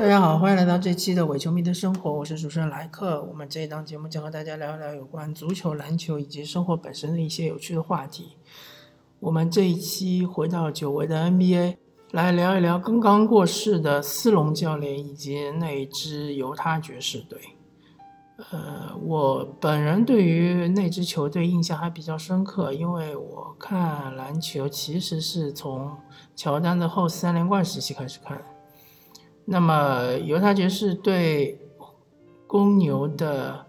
大家好，欢迎来到这期的伪球迷的生活，我是主持人莱克。我们这一档节目将和大家聊一聊有关足球、篮球以及生活本身的一些有趣的话题。我们这一期回到久违的 NBA，来聊一聊刚刚过世的斯隆教练以及那支犹他爵士队。呃，我本人对于那支球队印象还比较深刻，因为我看篮球其实是从乔丹的后三连冠时期开始看。那么犹他爵士对公牛的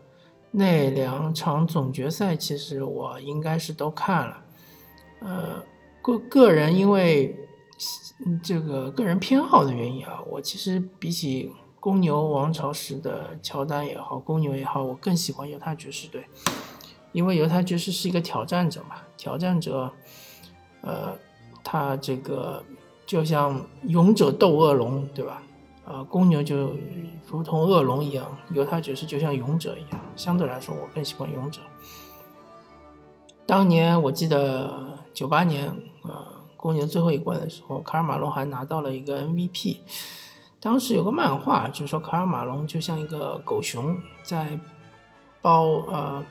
那两场总决赛，其实我应该是都看了。呃，个个人因为这个个人偏好的原因啊，我其实比起公牛王朝时的乔丹也好，公牛也好，我更喜欢犹他爵士队，因为犹他爵士是一个挑战者嘛，挑战者，呃，他这个就像勇者斗恶龙，对吧？呃，公牛就如同恶龙一样，犹他爵士就像勇者一样，相对来说，我更喜欢勇者。当年我记得九八年，呃，公牛最后一冠的时候，卡尔马龙还拿到了一个 MVP。当时有个漫画，就说卡尔马龙就像一个狗熊在包呃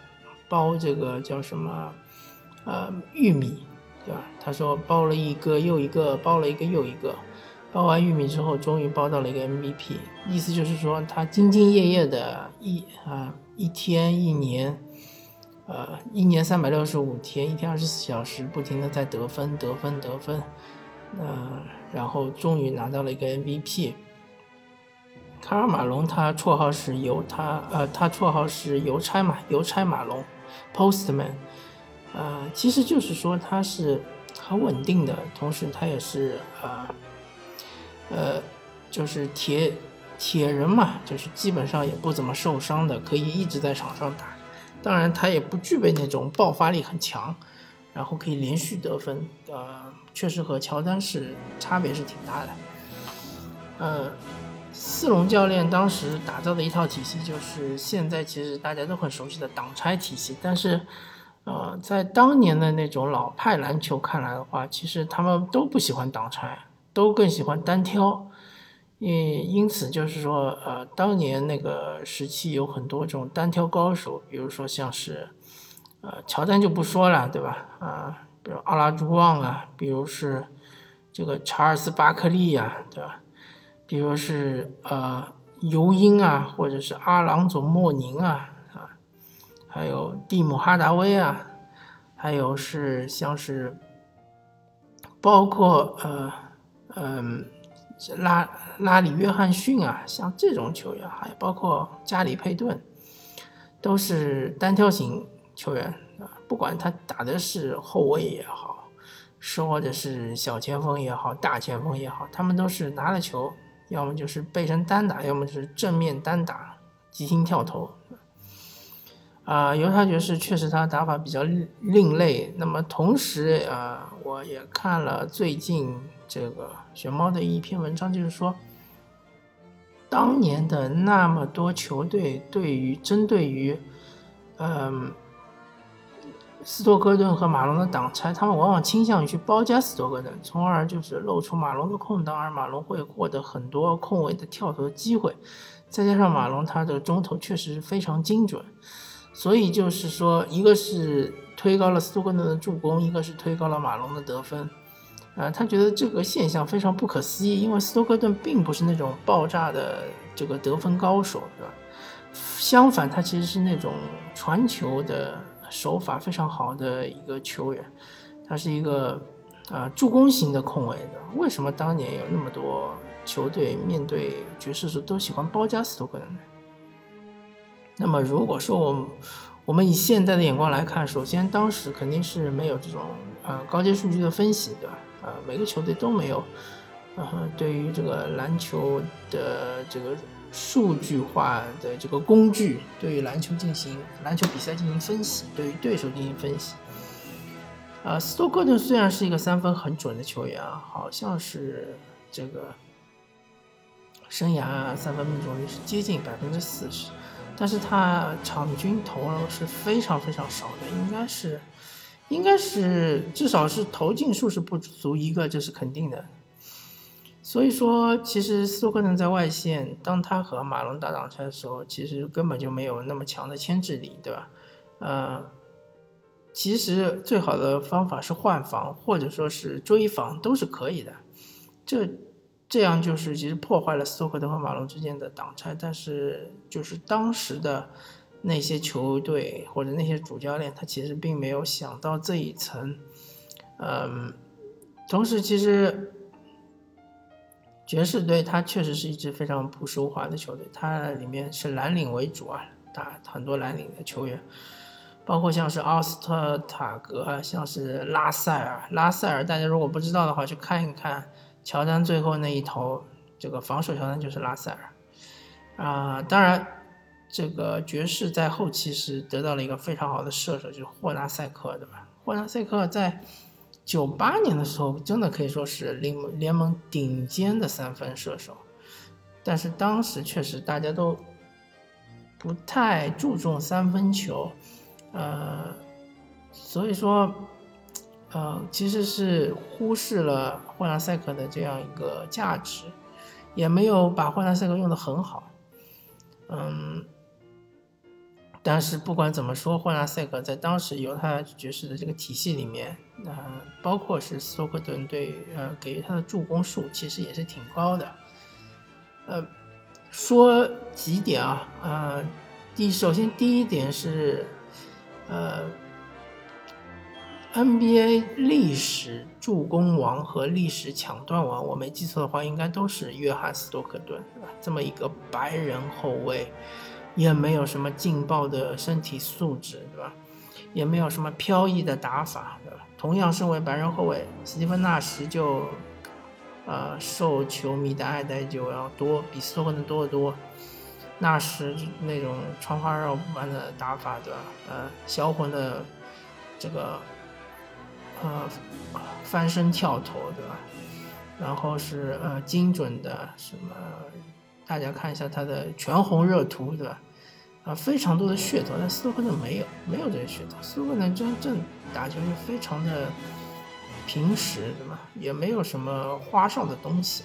包这个叫什么呃玉米，对吧？他说包了一个又一个，包了一个又一个，包完玉米之后，终于包到了一个 MVP。意思就是说，他兢兢业业的一啊一天一年。呃，一年三百六十五天，一天二十四小时，不停的在得分、得分、得分，呃，然后终于拿到了一个 MVP。卡尔马龙他绰号是邮他，呃，他绰号是邮差嘛，邮差马龙，Postman，呃，其实就是说他是很稳定的，同时他也是呃，呃，就是铁铁人嘛，就是基本上也不怎么受伤的，可以一直在场上打。当然，他也不具备那种爆发力很强，然后可以连续得分。呃，确实和乔丹是差别是挺大的。呃，四龙教练当时打造的一套体系，就是现在其实大家都很熟悉的挡拆体系。但是，呃，在当年的那种老派篮球看来的话，其实他们都不喜欢挡拆，都更喜欢单挑。因因此，就是说，呃，当年那个时期有很多这种单挑高手，比如说像是，呃，乔丹就不说了，对吧？啊，比如阿拉朱旺啊，比如是这个查尔斯巴克利呀，对吧？比如是呃尤因啊，或者是阿朗佐莫宁啊，啊，还有蒂姆哈达威啊，还有是像是，包括呃，嗯。拉拉里约翰逊啊，像这种球员，还包括加里佩顿，都是单挑型球员啊。不管他打的是后卫也好，是或者是小前锋也好，大前锋也好，他们都是拿了球，要么就是背身单打，要么就是正面单打，急停跳投。啊，犹他爵士确实他打法比较另类。那么同时啊，我也看了最近这个熊猫的一篇文章，就是说，当年的那么多球队对于针对于，嗯，斯托克顿和马龙的挡拆，他们往往倾向于去包夹斯托克顿，从而就是露出马龙的空档，而马龙会获得很多空位的跳投机会。再加上马龙他的中投确实非常精准。所以就是说，一个是推高了斯托克顿的助攻，一个是推高了马龙的得分。啊，他觉得这个现象非常不可思议，因为斯托克顿并不是那种爆炸的这个得分高手，对吧？相反，他其实是那种传球的手法非常好的一个球员。他是一个啊助攻型的控卫的。为什么当年有那么多球队面对爵士时都喜欢包夹斯托克顿呢？那么，如果说我我们以现在的眼光来看，首先当时肯定是没有这种呃高阶数据的分析，对吧？啊，每个球队都没有，啊，对于这个篮球的这个数据化的这个工具，对于篮球进行篮球比赛进行分析，对于对手进行分析。啊，斯托克顿虽然是一个三分很准的球员啊，好像是这个生涯三分命中率是接近百分之四十。但是他场均投是非常非常少的，应该是，应该是至少是投进数是不足一个，这是肯定的。所以说，其实斯托克顿在外线，当他和马龙打挡拆的时候，其实根本就没有那么强的牵制力，对吧？呃，其实最好的方法是换防，或者说是追防，都是可以的。这这样就是其实破坏了斯托克顿和马龙之间的挡拆，但是就是当时的那些球队或者那些主教练，他其实并没有想到这一层。嗯，同时其实。爵士队，它确实是一支非常不奢华的球队，它里面是蓝领为主啊，打很多蓝领的球员，包括像是奥斯特塔格，像是拉塞尔，拉塞尔，大家如果不知道的话，去看一看乔丹最后那一投，这个防守乔丹就是拉塞尔，啊，当然，这个爵士在后期是得到了一个非常好的射手，就是霍纳塞克，对吧？霍纳塞克在。九八年的时候，真的可以说是联盟联盟顶尖的三分射手，但是当时确实大家都不太注重三分球，呃，所以说，呃，其实是忽视了霍纳塞克的这样一个价值，也没有把霍纳塞克用的很好，嗯。但是不管怎么说，霍纳塞克在当时犹他爵士的这个体系里面，呃，包括是斯托克顿队，呃，给予他的助攻数其实也是挺高的。呃，说几点啊，呃，第首先第一点是，呃，NBA 历史助攻王和历史抢断王，我没记错的话，应该都是约翰斯托克顿，对吧？这么一个白人后卫。也没有什么劲爆的身体素质，对吧？也没有什么飘逸的打法，对吧？同样身为白人后卫，斯蒂芬纳什就，呃，受球迷的爱戴就要多，比斯托克的多得多。纳什那种穿花绕般的打法，对吧？呃，销魂的这个，呃，翻身跳投，对吧？然后是呃精准的什么？大家看一下他的全红热图，对吧？啊，非常多的噱头，但斯托克顿没有，没有这些噱头。斯托克顿真正打球就非常的平实，对吧？也没有什么花哨的东西，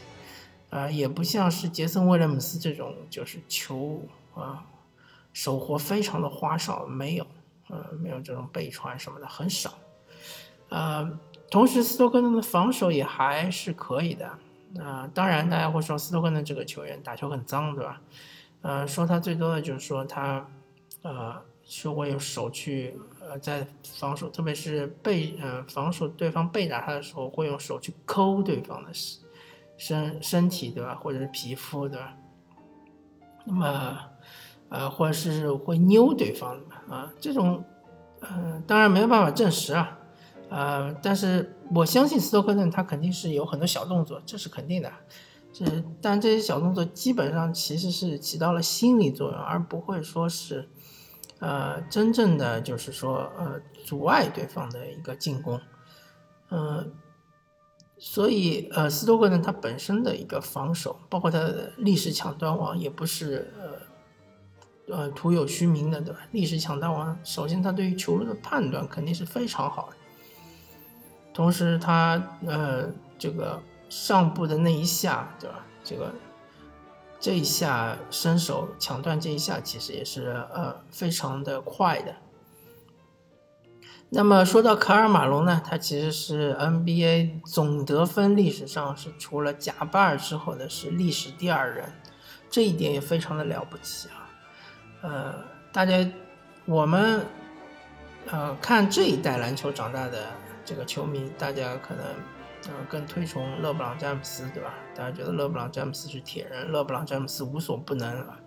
啊，也不像是杰森威廉姆斯这种，就是球啊手活非常的花哨，没有，呃，没有这种背传什么的很少，啊，同时斯托克顿的防守也还是可以的。啊，当然，大家会说斯托克顿这个球员打球很脏，对吧？呃，说他最多的就是说他，呃，说会用手去，呃，在防守，特别是背，呃，防守对方背打他的时候，会用手去抠对方的身身体，对吧？或者是皮肤，对吧？那么，呃，或者是会扭对方啊，这种，呃，当然没有办法证实啊。呃，但是我相信斯托克顿他肯定是有很多小动作，这是肯定的。这但这些小动作基本上其实是起到了心理作用，而不会说是，呃，真正的就是说呃阻碍对方的一个进攻。嗯，所以呃斯托克顿他本身的一个防守，包括他的历史抢断王也不是呃呃徒有虚名的，对吧？历史抢断王，首先他对于球路的判断肯定是非常好的。同时，他呃，这个上部的那一下，对吧？这个这一下伸手抢断这一下，其实也是呃非常的快的。那么说到卡尔马龙呢，他其实是 NBA 总得分历史上是除了贾巴尔之后的是历史第二人，这一点也非常的了不起啊。呃，大家我们呃看这一代篮球长大的。这个球迷，大家可能，呃，更推崇勒布朗詹姆斯，对吧？大家觉得勒布朗詹姆斯是铁人，勒布朗詹姆斯无所不能啊。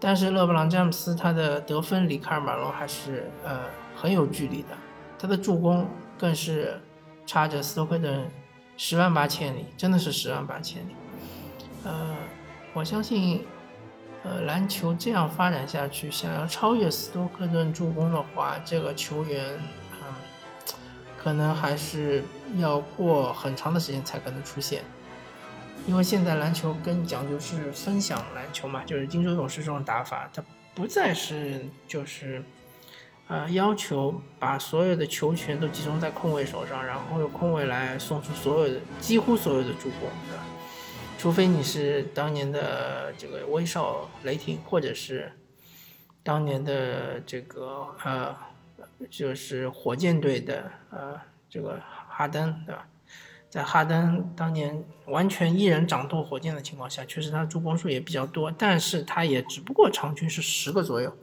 但是勒布朗詹姆斯他的得分离卡尔马龙还是呃很有距离的，他的助攻更是差着斯托克顿十万八千里，真的是十万八千里。呃，我相信，呃，篮球这样发展下去，想要超越斯托克顿助攻的话，这个球员。可能还是要过很长的时间才可能出现，因为现在篮球更讲究是分享篮球嘛，就是金州勇士这种打法，它不再是就是，呃，要求把所有的球权都集中在控卫手上，然后用控卫来送出所有的几乎所有的助攻，对吧？除非你是当年的这个威少雷霆，或者是当年的这个呃，就是火箭队的呃这个哈登，对吧？在哈登当年完全一人掌舵火箭的情况下，确实他的助攻数也比较多，但是他也只不过场均是十个左右。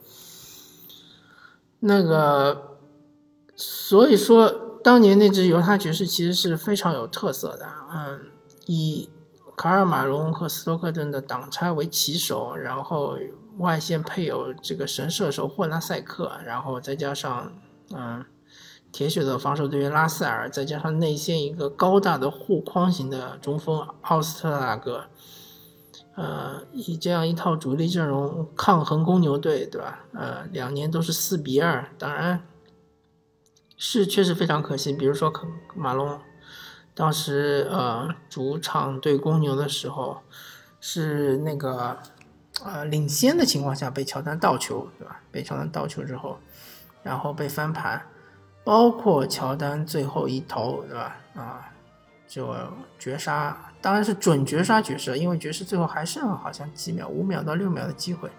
那个，所以说当年那支犹他爵士其实是非常有特色的，嗯，以卡尔马龙和斯托克顿的挡拆为旗手，然后外线配有这个神射手霍纳塞克，然后再加上嗯。铁血的防守队员拉塞尔，再加上内线一个高大的护框型的中锋奥斯特拉格，呃，以这样一套主力阵容抗衡公牛队，对吧？呃，两年都是四比二，当然是确实非常可惜。比如说马龙，当时呃主场对公牛的时候，是那个呃领先的情况下被乔丹倒球，对吧？被乔丹倒球之后，然后被翻盘。包括乔丹最后一投，对吧？啊，就绝杀，当然是准绝杀爵士，因为爵士最后还剩好像几秒，五秒到六秒的机会，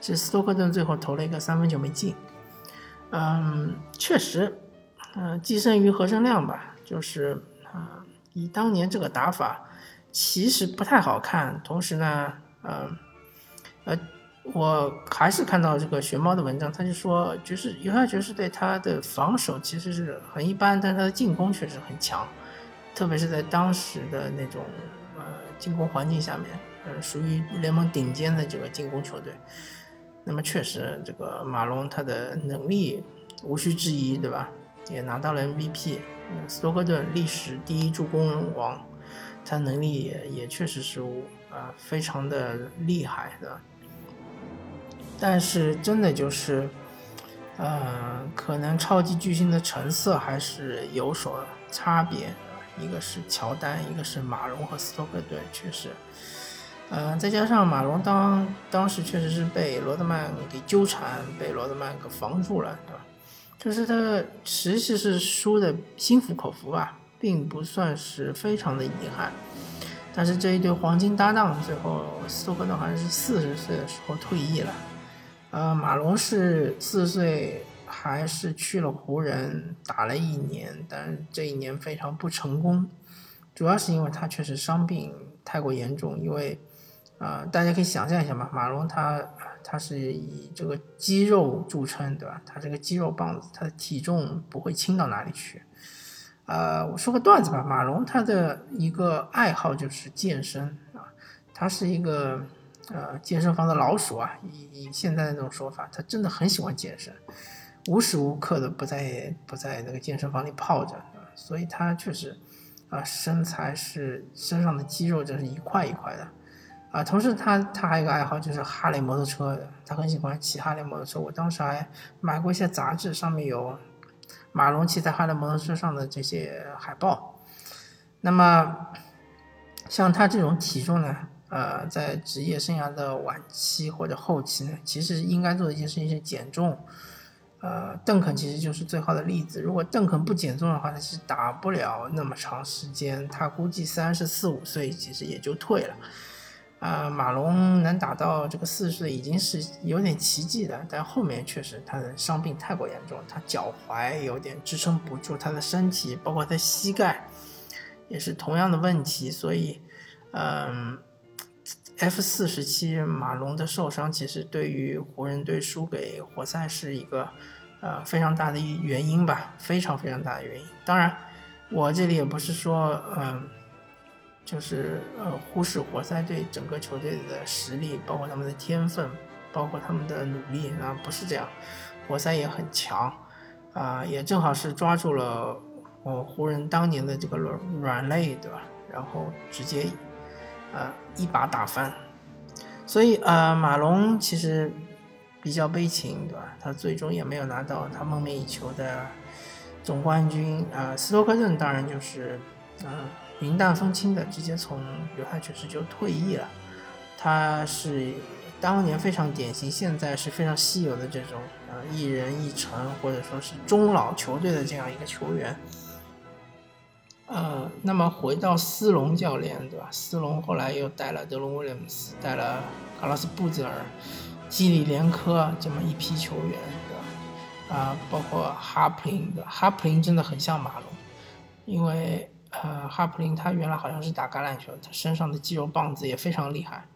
是斯托克顿最后投了一个三分球没进。嗯，确实，嗯，既胜于何生亮吧，就是啊，以当年这个打法，其实不太好看。同时呢，嗯，呃我还是看到这个熊猫的文章，他就说，爵士犹他爵士队他的防守其实是很一般，但是他的进攻确实很强，特别是在当时的那种呃进攻环境下面，呃属于联盟顶尖的这个进攻球队。那么确实，这个马龙他的能力无需质疑，对吧？也拿到了 MVP，斯托克顿历史第一助攻王，他能力也也确实是啊非常的厉害，对吧？但是真的就是，呃，可能超级巨星的成色还是有所差别。一个是乔丹，一个是马龙和斯托克顿，确实，呃，再加上马龙当当时确实是被罗德曼给纠缠，被罗德曼给防住了，对吧？就是他实际是输的心服口服吧，并不算是非常的遗憾。但是这一对黄金搭档最后，斯托克顿好像是四十岁的时候退役了。呃，马龙是四岁，还是去了湖人打了一年，但这一年非常不成功，主要是因为他确实伤病太过严重。因为，啊，大家可以想象一下嘛，马龙他他是以这个肌肉著称，对吧？他这个肌肉棒子，他的体重不会轻到哪里去。呃，我说个段子吧，马龙他的一个爱好就是健身啊，他是一个。呃，健身房的老鼠啊，以以现在的那种说法，他真的很喜欢健身，无时无刻的不在不在那个健身房里泡着，所以他确实啊，身材是身上的肌肉就是一块一块的啊。同时，他他还有一个爱好就是哈雷摩托车，他很喜欢骑哈雷摩托车。我当时还买过一些杂志，上面有马龙骑在哈雷摩托车上的这些海报。那么，像他这种体重呢？呃，在职业生涯的晚期或者后期呢，其实应该做的一件事情是减重。呃，邓肯其实就是最好的例子。如果邓肯不减重的话，他其实打不了那么长时间。他估计三十四五岁其实也就退了。啊，马龙能打到这个四十岁已经是有点奇迹的，但后面确实他的伤病太过严重，他脚踝有点支撑不住他的身体，包括他膝盖也是同样的问题，所以，嗯。F 四时期马龙的受伤，其实对于湖人队输给活塞是一个呃非常大的原因吧，非常非常大的原因。当然，我这里也不是说嗯，就是呃忽视活塞队整个球队的实力，包括他们的天分，包括他们的努力啊，不是这样。活塞也很强啊，也正好是抓住了我湖人当年的这个软软肋，对吧？然后直接。呃，一把打翻，所以呃，马龙其实比较悲情，对吧？他最终也没有拿到他梦寐以求的总冠军。啊，斯托克顿当然就是呃云淡风轻的直接从犹他爵士就退役了。他是当年非常典型，现在是非常稀有的这种呃一人一城或者说是中老球队的这样一个球员。呃，那么回到斯隆教练，对吧？斯隆后来又带了德隆威廉姆斯，带了卡拉斯布泽尔、基里连科这么一批球员，对吧？啊，包括哈普林的，哈普林真的很像马龙，因为呃，哈普林他原来好像是打橄榄球，他身上的肌肉棒子也非常厉害。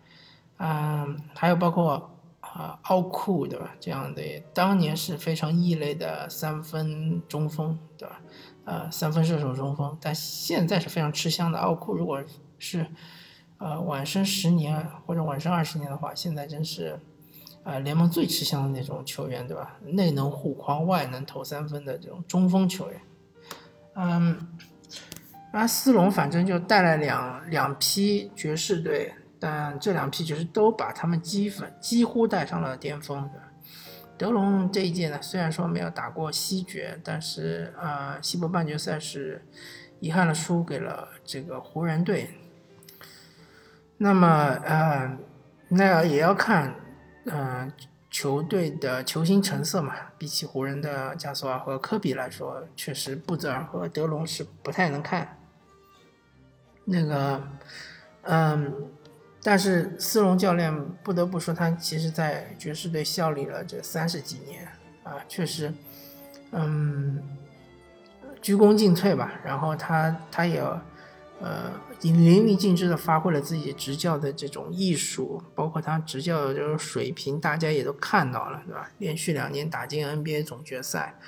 嗯，还有包括啊奥库，对吧？这样的当年是非常异类的三分中锋，对吧？呃，三分射手中锋，但现在是非常吃香的。奥库如果是呃晚生十年或者晚生二十年的话，现在真是呃联盟最吃香的那种球员，对吧？内能护框，外能投三分的这种中锋球员。嗯，阿斯隆反正就带来两两批爵士队，但这两批就是都把他们基本几乎带上了巅峰，德隆这一届呢，虽然说没有打过西决，但是呃，西部半决赛是遗憾的输给了这个湖人队。那么呃，那也要看呃球队的球星成色嘛。比起湖人的加索尔和科比来说，确实布泽尔和德隆是不太能看。那个嗯。但是斯隆教练不得不说，他其实在爵士队效力了这三十几年啊，确实，嗯，鞠躬尽瘁吧。然后他他也呃淋漓尽致的发挥了自己执教的这种艺术，包括他执教的这种水平，大家也都看到了，对吧？连续两年打进 NBA 总决赛，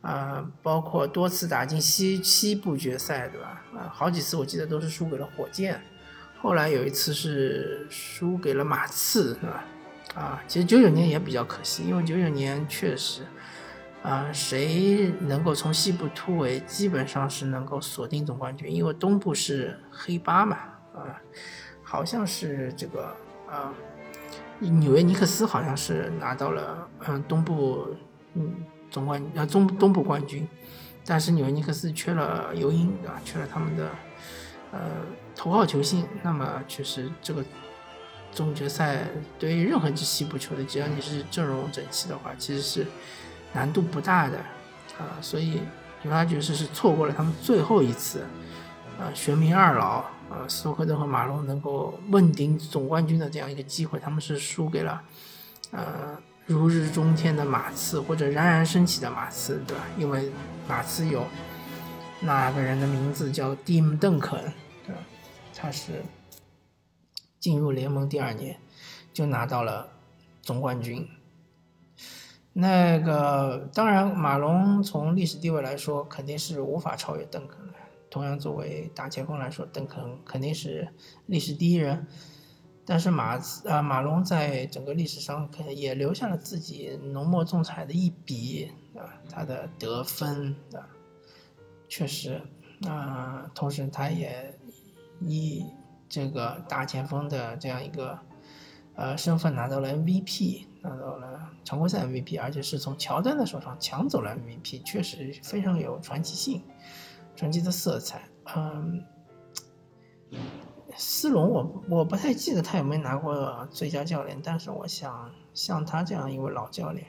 啊，包括多次打进西西部决赛，对吧？啊，好几次我记得都是输给了火箭。后来有一次是输给了马刺，是吧？啊，其实九九年也比较可惜，因为九九年确实，啊，谁能够从西部突围，基本上是能够锁定总冠军，因为东部是黑八嘛，啊，好像是这个啊，纽约尼克斯好像是拿到了嗯东部嗯总冠军啊中东部冠军，但是纽约尼克斯缺了尤因，对吧？缺了他们的。呃，头号球星，那么确实这个总决赛对于任何一支西部球队，只要你是阵容整齐的话，其实是难度不大的啊。所以犹他爵士是错过了他们最后一次啊玄冥二老啊斯托克顿和马龙能够问鼎总冠军的这样一个机会，他们是输给了呃如日中天的马刺或者冉冉升起的马刺，对吧？因为马刺有那个人的名字叫蒂姆邓肯。他是进入联盟第二年就拿到了总冠军。那个当然，马龙从历史地位来说肯定是无法超越邓肯的。同样，作为大前锋来说，邓肯肯定是历史第一人。但是马啊马龙在整个历史上可能也留下了自己浓墨重彩的一笔啊，他的得分啊，确实啊，同时他也。以这个大前锋的这样一个呃身份拿到了 MVP，拿到了常规赛 MVP，而且是从乔丹的手上抢走了 MVP，确实非常有传奇性、传奇的色彩。嗯，斯隆我我不太记得他有没有拿过最佳教练，但是我想像他这样一位老教练，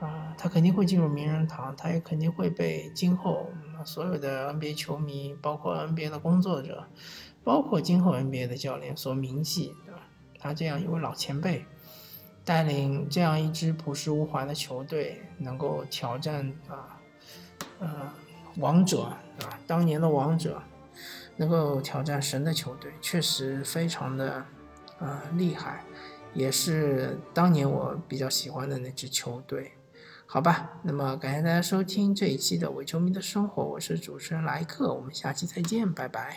啊，他肯定会进入名人堂，他也肯定会被今后所有的 NBA 球迷，包括 NBA 的工作者。包括今后 NBA 的教练所铭记，对吧？他这样一位老前辈，带领这样一支朴实无华的球队，能够挑战啊，呃，王者，对吧？当年的王者，能够挑战神的球队，确实非常的啊厉害，也是当年我比较喜欢的那支球队。好吧，那么感谢大家收听这一期的伪球迷的生活，我是主持人莱克，我们下期再见，拜拜。